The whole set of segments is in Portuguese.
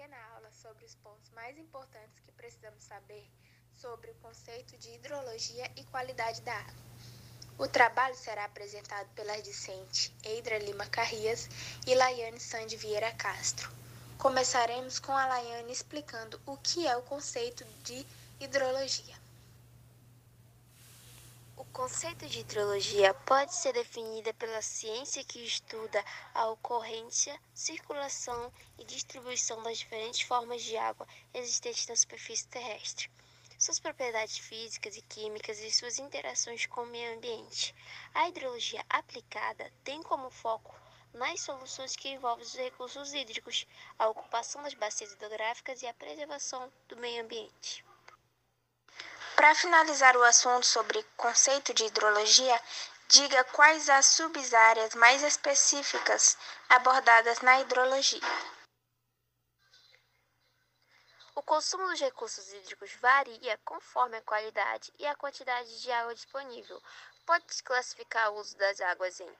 pequena aula sobre os pontos mais importantes que precisamos saber sobre o conceito de hidrologia e qualidade da água. O trabalho será apresentado pelas discentes Eidra Lima Carrias e Laiane Sande Vieira Castro. Começaremos com a Laiane explicando o que é o conceito de hidrologia. O conceito de hidrologia pode ser definido pela ciência que estuda a ocorrência, circulação e distribuição das diferentes formas de água existentes na superfície terrestre, suas propriedades físicas e químicas e suas interações com o meio ambiente. A hidrologia aplicada tem como foco nas soluções que envolvem os recursos hídricos, a ocupação das bacias hidrográficas e a preservação do meio ambiente. Para finalizar o assunto sobre conceito de hidrologia, diga quais as subáreas mais específicas abordadas na hidrologia. O consumo dos recursos hídricos varia conforme a qualidade e a quantidade de água disponível. Pode-se classificar o uso das águas em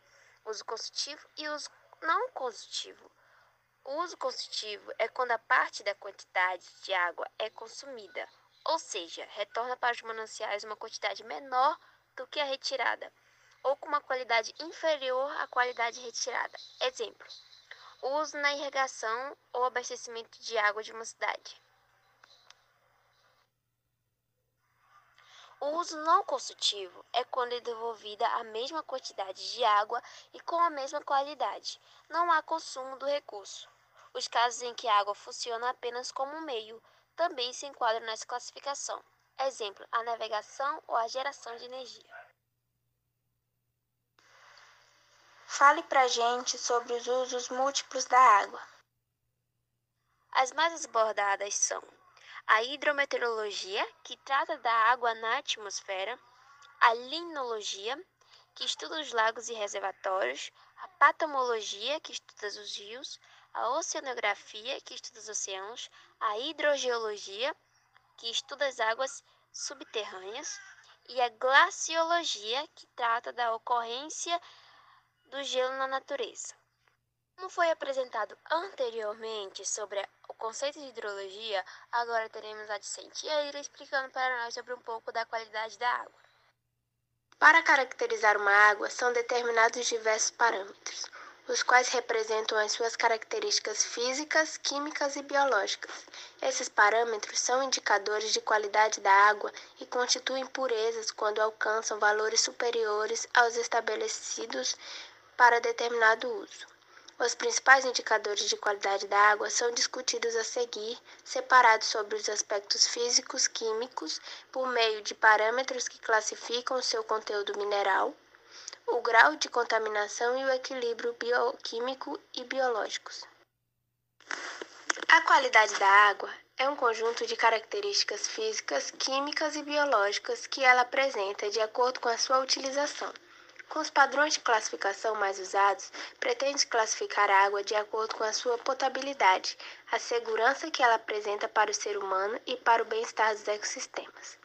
uso consultivo e uso não consultivo. O uso consultivo é quando a parte da quantidade de água é consumida ou seja, retorna para os mananciais uma quantidade menor do que a retirada, ou com uma qualidade inferior à qualidade retirada. Exemplo: uso na irrigação ou abastecimento de água de uma cidade. O uso não consultivo é quando é devolvida a mesma quantidade de água e com a mesma qualidade. Não há consumo do recurso. Os casos em que a água funciona apenas como meio também se enquadram nessa classificação. Exemplo, a navegação ou a geração de energia. Fale pra gente sobre os usos múltiplos da água. As mais abordadas são a hidrometeorologia, que trata da água na atmosfera, a limnologia, que estuda os lagos e reservatórios, a patomologia, que estuda os rios, a oceanografia, que estuda os oceanos, a hidrogeologia, que estuda as águas subterrâneas, e a glaciologia, que trata da ocorrência do gelo na natureza. Como foi apresentado anteriormente sobre o conceito de hidrologia, agora teremos a discente Eira explicando para nós sobre um pouco da qualidade da água. Para caracterizar uma água, são determinados diversos parâmetros os quais representam as suas características físicas, químicas e biológicas. Esses parâmetros são indicadores de qualidade da água e constituem purezas quando alcançam valores superiores aos estabelecidos para determinado uso. Os principais indicadores de qualidade da água são discutidos a seguir, separados sobre os aspectos físicos, químicos, por meio de parâmetros que classificam seu conteúdo mineral, o grau de contaminação e o equilíbrio bioquímico e biológicos. A qualidade da água é um conjunto de características físicas, químicas e biológicas que ela apresenta de acordo com a sua utilização. Com os padrões de classificação mais usados, pretende classificar a água de acordo com a sua potabilidade, a segurança que ela apresenta para o ser humano e para o bem-estar dos ecossistemas.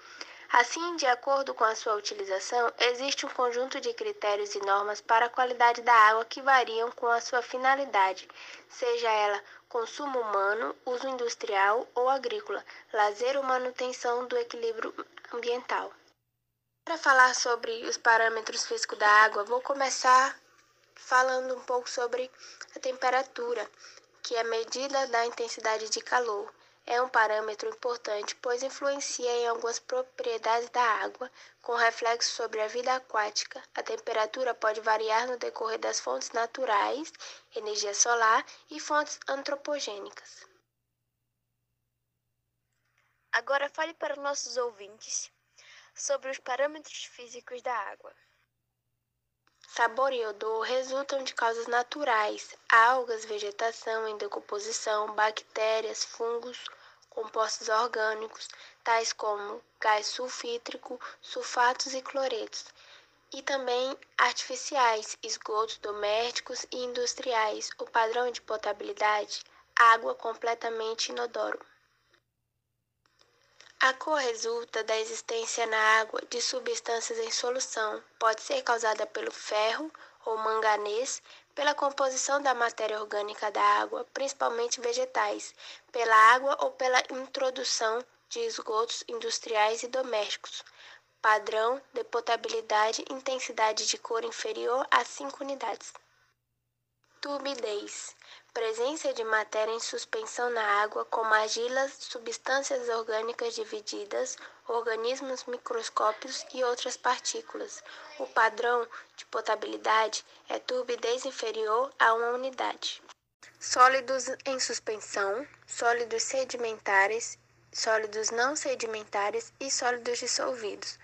Assim, de acordo com a sua utilização, existe um conjunto de critérios e normas para a qualidade da água que variam com a sua finalidade, seja ela consumo humano, uso industrial ou agrícola, lazer ou manutenção do equilíbrio ambiental. Para falar sobre os parâmetros físicos da água, vou começar falando um pouco sobre a temperatura, que é a medida da intensidade de calor é um parâmetro importante, pois influencia em algumas propriedades da água, com reflexo sobre a vida aquática. A temperatura pode variar no decorrer das fontes naturais, energia solar e fontes antropogênicas. Agora fale para nossos ouvintes sobre os parâmetros físicos da água. Sabor e odor resultam de causas naturais, algas, vegetação em decomposição, bactérias, fungos, compostos orgânicos, tais como gás sulfítrico, sulfatos e cloretos, e também artificiais, esgotos domésticos e industriais. O padrão de potabilidade, água completamente inodoro. A cor resulta da existência na água de substâncias em solução. Pode ser causada pelo ferro ou manganês, pela composição da matéria orgânica da água, principalmente vegetais, pela água ou pela introdução de esgotos industriais e domésticos. Padrão de potabilidade, intensidade de cor inferior a 5 unidades. Turbidez presença de matéria em suspensão na água, como argilas, substâncias orgânicas divididas, organismos microscópicos e outras partículas. O padrão de potabilidade é turbidez inferior a uma unidade. Sólidos em suspensão, sólidos sedimentares, sólidos não sedimentares e sólidos dissolvidos.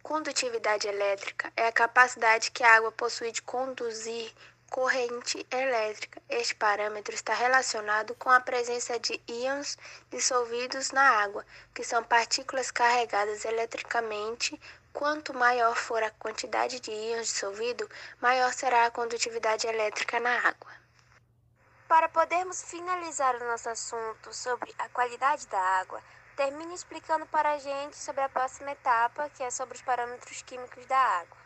Condutividade elétrica é a capacidade que a água possui de conduzir corrente elétrica. Este parâmetro está relacionado com a presença de íons dissolvidos na água, que são partículas carregadas eletricamente. Quanto maior for a quantidade de íons dissolvido, maior será a condutividade elétrica na água. Para podermos finalizar o nosso assunto sobre a qualidade da água, termine explicando para a gente sobre a próxima etapa, que é sobre os parâmetros químicos da água.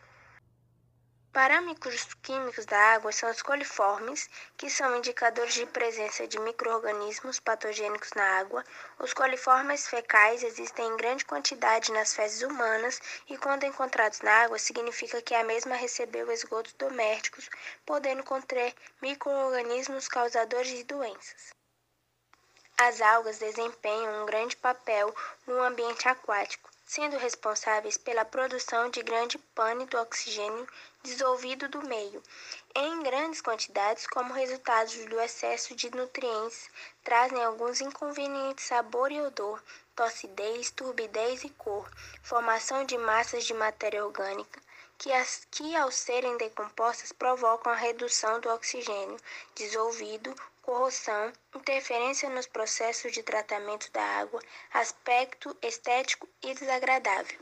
Parâmetros químicos da água são os coliformes, que são indicadores de presença de microrganismos patogênicos na água. Os coliformes fecais existem em grande quantidade nas fezes humanas e, quando encontrados na água, significa que a mesma recebeu esgotos domésticos, podendo conter microrganismos causadores de doenças. As algas desempenham um grande papel no ambiente aquático sendo responsáveis pela produção de grande pane do oxigênio dissolvido do meio, em grandes quantidades como resultado do excesso de nutrientes, trazem alguns inconvenientes sabor e odor, tossidez, turbidez e cor, formação de massas de matéria orgânica, que, as, que ao serem decompostas provocam a redução do oxigênio dissolvido, corrosão, interferência nos processos de tratamento da água, aspecto estético e desagradável.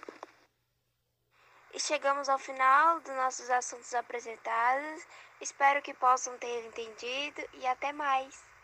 E chegamos ao final dos nossos assuntos apresentados. Espero que possam ter entendido e até mais!